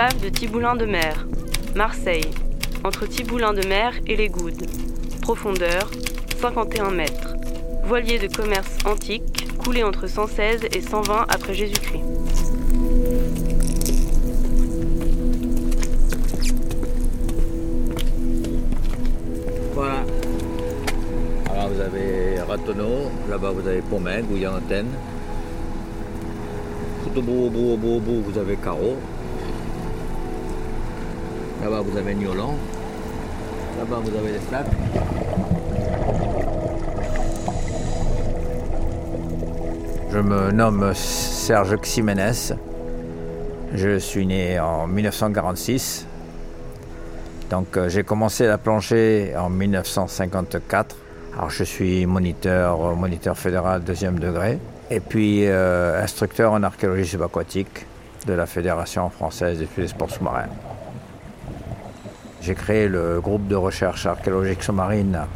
De Thiboulin de mer, Marseille, entre Thiboulin de mer et les Goudes. Profondeur 51 mètres. Voilier de commerce antique, coulé entre 116 et 120 après Jésus-Christ. Voilà. Alors vous avez Ratonneau, là-bas vous avez Pomain, Gouillan-Antenne. Tout au bout, au bout, au bout, au bout, vous avez Carreau. Là-bas vous avez Niolan. Là-bas vous avez les Flaques. Je me nomme Serge Ximénez. Je suis né en 1946. Donc euh, j'ai commencé la plongée en 1954. Alors je suis moniteur, euh, moniteur fédéral deuxième degré. Et puis euh, instructeur en archéologie subaquatique de la Fédération française des sports sous-marins. J'ai créé le groupe de recherche archéologique sous-marine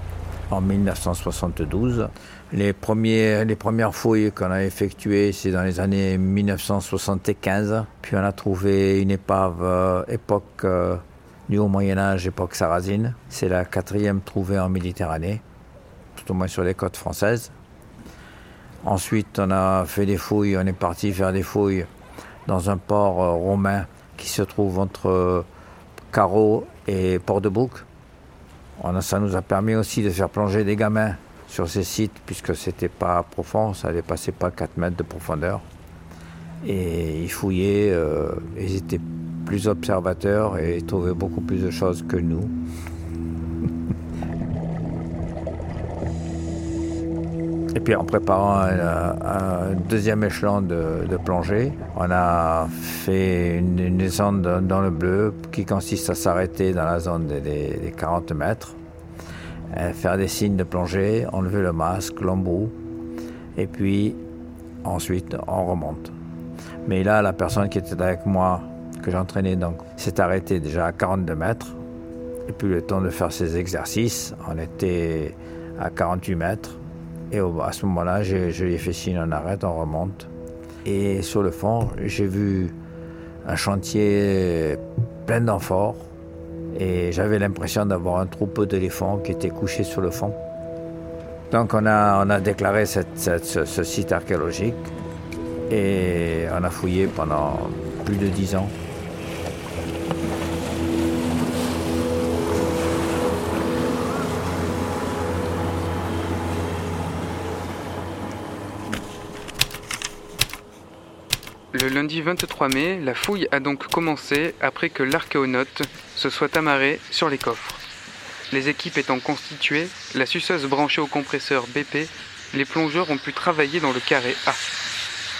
en 1972. Les, premiers, les premières fouilles qu'on a effectuées, c'est dans les années 1975. Puis on a trouvé une épave euh, époque euh, du Haut Moyen Âge, époque sarrasine. C'est la quatrième trouvée en Méditerranée, tout au moins sur les côtes françaises. Ensuite, on a fait des fouilles, on est parti faire des fouilles dans un port euh, romain qui se trouve entre Carreau et Port-de-Bouc. Ça nous a permis aussi de faire plonger des gamins sur ces sites, puisque c'était pas profond, ça ne dépassait pas 4 mètres de profondeur. Et ils fouillaient, euh, ils étaient plus observateurs et trouvaient beaucoup plus de choses que nous. Puis en préparant un, deuxième échelon de, plongée, on a fait une, descente dans le bleu qui consiste à s'arrêter dans la zone des, 40 mètres, faire des signes de plongée, enlever le masque, l'embout, et puis ensuite on remonte. Mais là, la personne qui était avec moi, que j'entraînais, donc, s'est arrêtée déjà à 42 mètres. Et puis le temps de faire ses exercices, on était à 48 mètres. Et à ce moment-là, je, lui ai fait signe, on arrête, on remonte. Et sur le fond, j'ai vu un chantier plein d'amphores. Et j'avais l'impression d'avoir un troupeau d'éléphants qui était couché sur le fond. Donc on a, déclaré ce site archéologique et on a fouillé pendant plus de dix ans. Le lundi 23 mai, la fouille a donc commencé après que l'archéonaute se soit amarré sur les coffres. Les équipes étant constituées, la suceuse branchée au compresseur BP, les plongeurs ont pu travailler dans le carré A.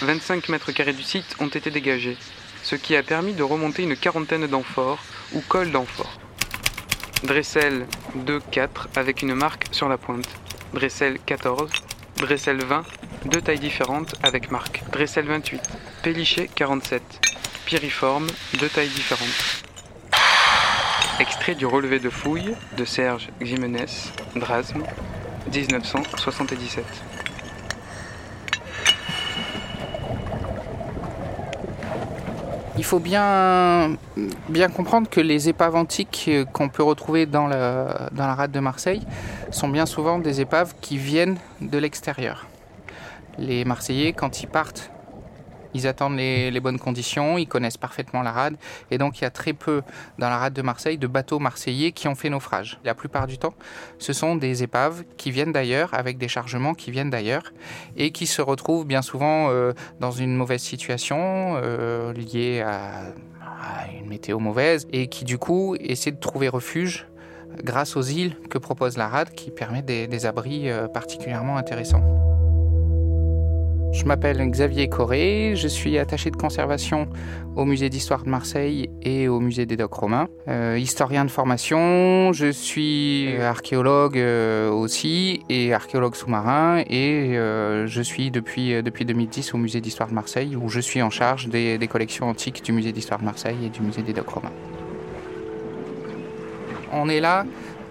25 mètres carrés du site ont été dégagés, ce qui a permis de remonter une quarantaine d'amphores ou cols d'amphores. Dressel 2-4 avec une marque sur la pointe. Dressel 14, Dressel 20, deux tailles différentes avec marque. Dressel 28, Pélichet 47, Piriforme, deux tailles différentes. Extrait du relevé de fouilles de Serge Ximenez, Drasme, 1977. Il faut bien, comprendre que les épaves antiques qu'on peut retrouver dans, dans la rade de Marseille sont bien souvent des épaves qui viennent de l'extérieur. Les Marseillais, quand ils partent ils attendent les, bonnes conditions, ils connaissent parfaitement la rade, et donc il y a très peu dans la rade de Marseille de bateaux marseillais qui ont fait naufrage. La plupart du temps, ce sont des épaves qui viennent d'ailleurs, avec des chargements qui viennent d'ailleurs, et qui se retrouvent bien souvent euh, dans une mauvaise situation euh, liée à, une météo mauvaise, et qui du coup essaient de trouver refuge grâce aux îles que propose la rade, qui permet des, abris euh, particulièrement intéressants. Je m'appelle Xavier Corré, je suis attaché de conservation au musée d'histoire de Marseille et au musée des docks romains. Euh, historien de formation, je suis archéologue euh, aussi et archéologue sous-marin et euh, je suis depuis, depuis 2010 au musée d'histoire de Marseille où je suis en charge des, collections antiques du musée d'histoire de Marseille et du musée des docks romains. On est là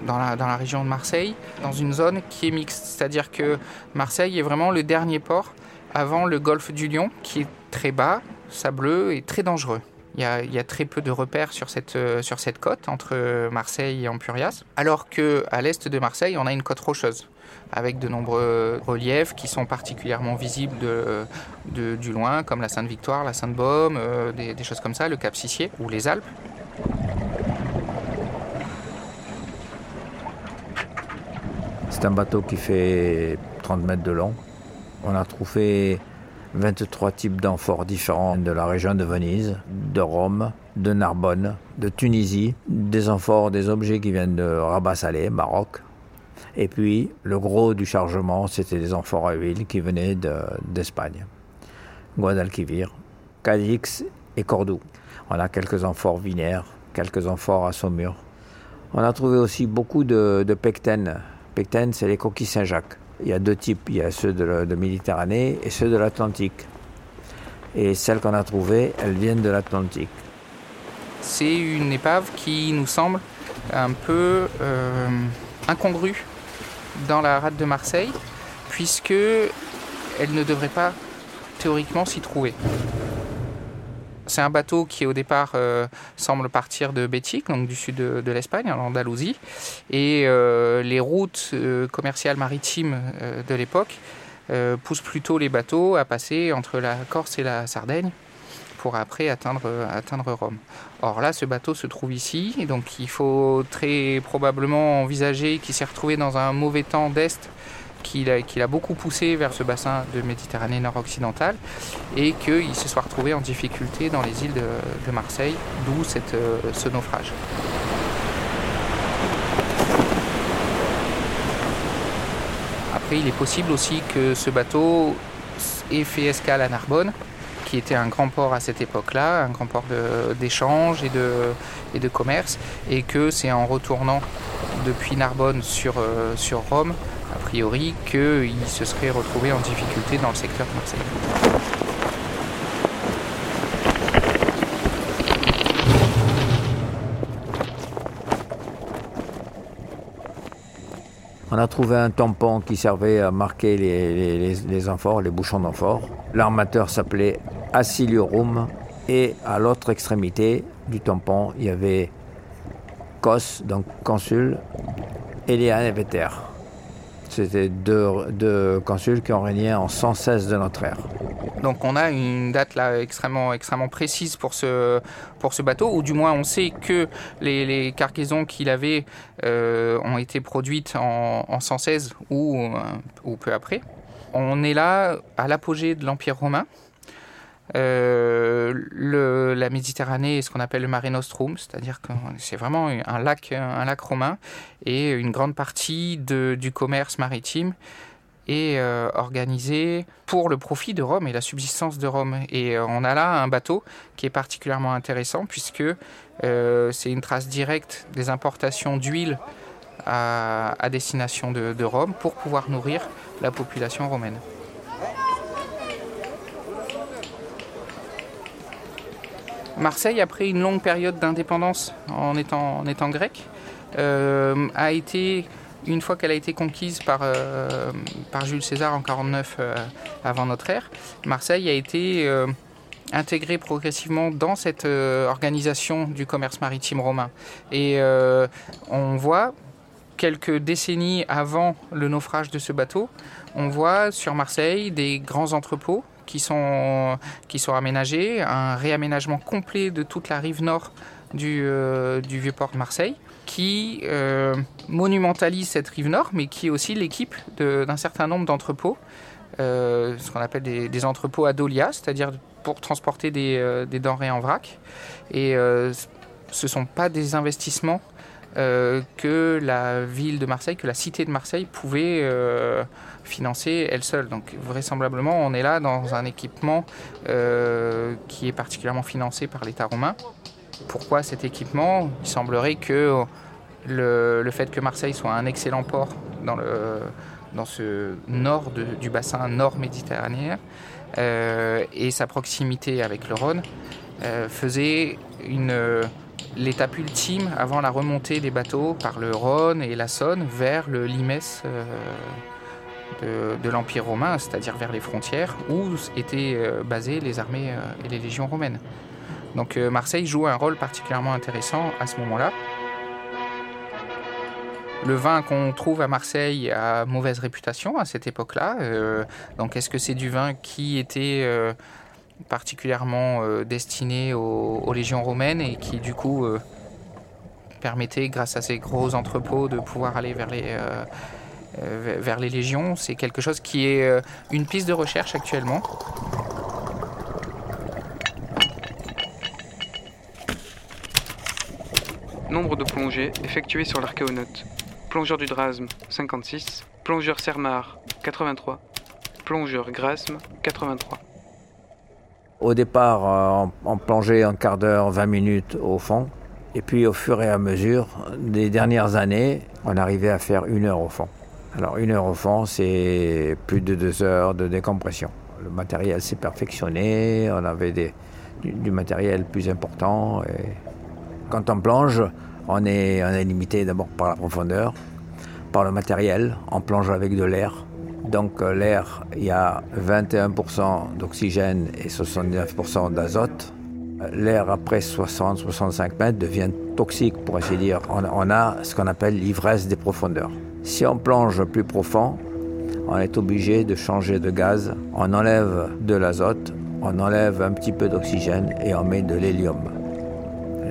dans la, dans la, région de Marseille, dans une zone qui est mixte. C'est-à-dire que Marseille est vraiment le dernier port avant le golfe du Lion, qui est très bas, sableux et très dangereux. Il y, a, très peu de repères sur cette, euh, sur cette côte entre Marseille et Empurias, alors qu'à l'est de Marseille, on a une côte rocheuse avec de nombreux reliefs qui sont particulièrement visibles de, du loin, comme la Sainte-Victoire, la Sainte-Baume, euh, des, des choses comme ça, le Cap Sissier ou les Alpes. C'est un bateau qui fait 30 mètres de long. On a trouvé 23 types d'amphores différents de la région de Venise, de Rome, de Narbonne, de Tunisie, des amphores, des objets qui viennent de Rabat Salé, Maroc. Et puis, le gros du chargement, c'était des amphores à huile qui venaient d'Espagne. De, Guadalquivir, Cadix et Cordoue. On a quelques amphores vinaires, quelques amphores à Saumur. On a trouvé aussi beaucoup de, de pectènes. Pectènes, c'est les coquilles Saint-Jacques. Il y a deux types, il y a ceux de, la, Méditerranée et ceux de l'Atlantique. Et celles qu'on a trouvées, elles viennent de l'Atlantique. C'est une épave qui nous semble un peu euh, incongrue dans la rade de Marseille, puisque elle ne devrait pas théoriquement s'y trouver. C'est un bateau qui au départ euh, semble partir de Bétic, donc du sud de, l'Espagne, en Andalousie, et euh, les routes euh, commerciales maritimes de l'époque poussent plutôt les bateaux à passer entre la Corse et la Sardaigne pour après atteindre, Rome. Or là, ce bateau se trouve ici, donc il faut très probablement envisager qu'il s'est retrouvé dans un mauvais temps d'Est qu'il a, beaucoup poussé vers ce bassin de Méditerranée nord-occidentale et qu'il se soit retrouvé en difficulté dans les îles de, Marseille, d'où euh, ce naufrage. Après, il est possible aussi que ce bateau ait fait escale à Narbonne, qui était un grand port à cette époque-là, un grand port d'échange et de, commerce, et que c'est en retournant depuis Narbonne sur, euh, sur Rome a priori qu'il se serait retrouvé en difficulté dans le secteur de Marseille. On a trouvé un tampon qui servait à marquer les, les, les amphores, les bouchons d'amphores. L'armateur s'appelait Aciliorum et à l'autre extrémité du tampon, il y avait Cos, donc consul, et Veter. C'était deux, deux, consuls qui ont régné en 116 de notre ère. Donc on a une date là extrêmement, extrêmement précise pour ce, pour ce bateau, ou du moins on sait que les, les cargaisons qu'il avait euh, ont été produites en, en 116 ou, euh, ou peu après. On est là à l'apogée de l'Empire romain. Euh, le, la Méditerranée est ce qu'on appelle le Mare Nostrum, c'est-à-dire que c'est vraiment un lac, un lac romain, et une grande partie du commerce maritime est euh, organisée pour le profit de Rome et la subsistance de Rome. Et euh, on a là un bateau qui est particulièrement intéressant puisque c'est une trace directe des importations d'huile à, destination de, de Rome pour pouvoir nourrir la population romaine. Marseille, après une longue période d'indépendance en étant, en étant grec, euh, a été, une fois qu'elle a été conquise par, euh, par Jules César en 49 euh, avant notre ère, Marseille a été intégrée progressivement dans cette organisation du commerce maritime romain. Et on voit quelques décennies avant le naufrage de ce bateau, on voit sur Marseille des grands entrepôts qui sont, aménagés, un réaménagement complet de toute la rive nord du, euh, du vieux port de Marseille, qui euh, monumentalise cette rive nord, mais qui est aussi l'équipe d'un certain nombre d'entrepôts, euh, ce qu'on appelle des, entrepôts adolia, c'est-à-dire pour transporter des, des, denrées en vrac. Et ce ne sont pas des investissements que la ville de Marseille, que la cité de Marseille pouvait financer elle seule. Donc vraisemblablement, on est là dans un équipement qui est particulièrement financé par l'État romain. Pourquoi cet équipement? Il semblerait que le, fait que Marseille soit un excellent port dans, ce nord du bassin nord-méditerranéen euh, et sa proximité avec le Rhône euh, faisait l'étape ultime avant la remontée des bateaux par le Rhône et la Saône vers le limès euh, de, l'Empire romain, c'est-à-dire vers les frontières où étaient basées les armées et les légions romaines. Donc Marseille joue un rôle particulièrement intéressant à ce moment-là. Le vin qu'on trouve à Marseille a mauvaise réputation à cette époque-là. Euh, donc est-ce que c'est du vin qui était euh, particulièrement euh, destiné aux, légions romaines et qui du coup permettait, grâce à ces gros entrepôts, de pouvoir aller vers les, vers les légions C'est quelque chose qui est une piste de recherche actuellement. Nombre de plongées effectuées sur l'archéonote plongeur du Drasme 56, plongeur Sermar 83, plongeur Grasme 83. Au départ, euh, on, plongeait un quart d'heure, 20 minutes au fond. Et puis au fur et à mesure des dernières années, on arrivait à faire une heure au fond. Alors une heure au fond, c'est plus de deux heures de décompression. Le matériel s'est perfectionné, on avait du, matériel plus important. Quand on plonge, on est, limité d'abord par la profondeur, par le matériel. On plonge avec de l'air. Donc euh, l'air, il y a 21% d'oxygène et 79% d'azote. L'air après 60-65 mètres devient toxique, pour ainsi dire. On, a ce qu'on appelle l'ivresse des profondeurs. Si on plonge plus profond, on est obligé de changer de gaz. On enlève de l'azote, on enlève un petit peu d'oxygène et on met de l'hélium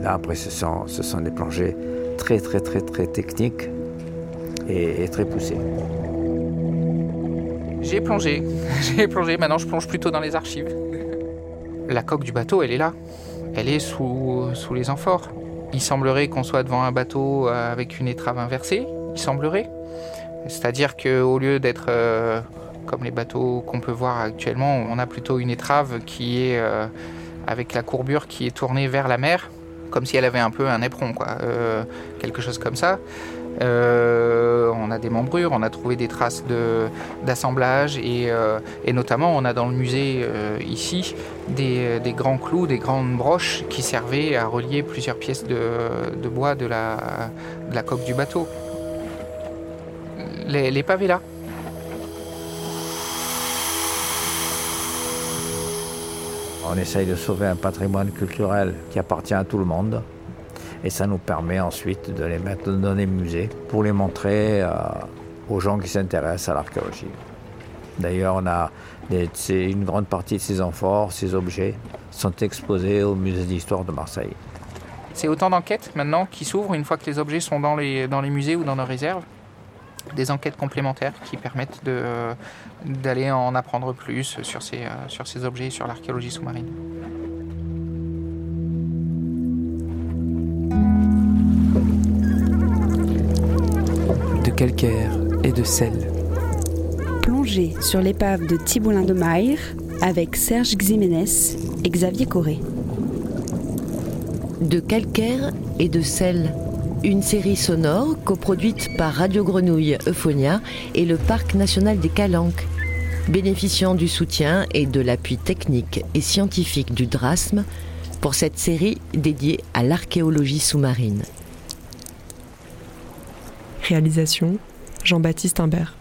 là, après, ce sont, ce sont des plongées très, très, très, très techniques et, très poussées. J'ai plongé, j'ai plongé, maintenant je plonge plutôt dans les archives. La coque du bateau, elle est là. Elle est sous, sous les amphores. Il semblerait qu'on soit devant un bateau euh, avec une étrave inversée, il semblerait. C'est-à-dire qu'au lieu d'être euh, comme les bateaux qu'on peut voir actuellement, on a plutôt une étrave qui est euh, avec la courbure qui est tournée vers la mer comme si elle avait un peu un éperon, quoi, quelque chose comme ça. Euh, on a des membrures, on a trouvé des traces d'assemblage et, euh, et, notamment on a dans le musée ici des, grands clous, des grandes broches qui servaient à relier plusieurs pièces de, bois de la, de la, coque du bateau. Les, pavés là, On essaye de sauver un patrimoine culturel qui appartient à tout le monde. Et ça nous permet ensuite de les mettre dans des musées pour les montrer euh, aux gens qui s'intéressent à l'archéologie. D'ailleurs, on a une grande partie de ces amphores, ces objets, sont exposés au musée d'histoire de Marseille. C'est autant d'enquêtes maintenant qui s'ouvrent une fois que les objets sont dans les, dans les musées ou dans nos réserves? Des enquêtes complémentaires qui permettent d'aller en apprendre plus sur ces, euh, sur ces objets et sur l'archéologie sous-marine. Calcaire et de sel. Plongée sur l'épave de Thibaulin de Maire avec Serge Ximénez et Xavier Corré. De calcaire et de sel une série sonore coproduite par Radio Grenouille Euphonia et le Parc national des Calanques, bénéficiant du soutien et de l'appui technique et scientifique du DRASM pour cette série dédiée à l'archéologie sous-marine. Réalisation Jean-Baptiste Imbert.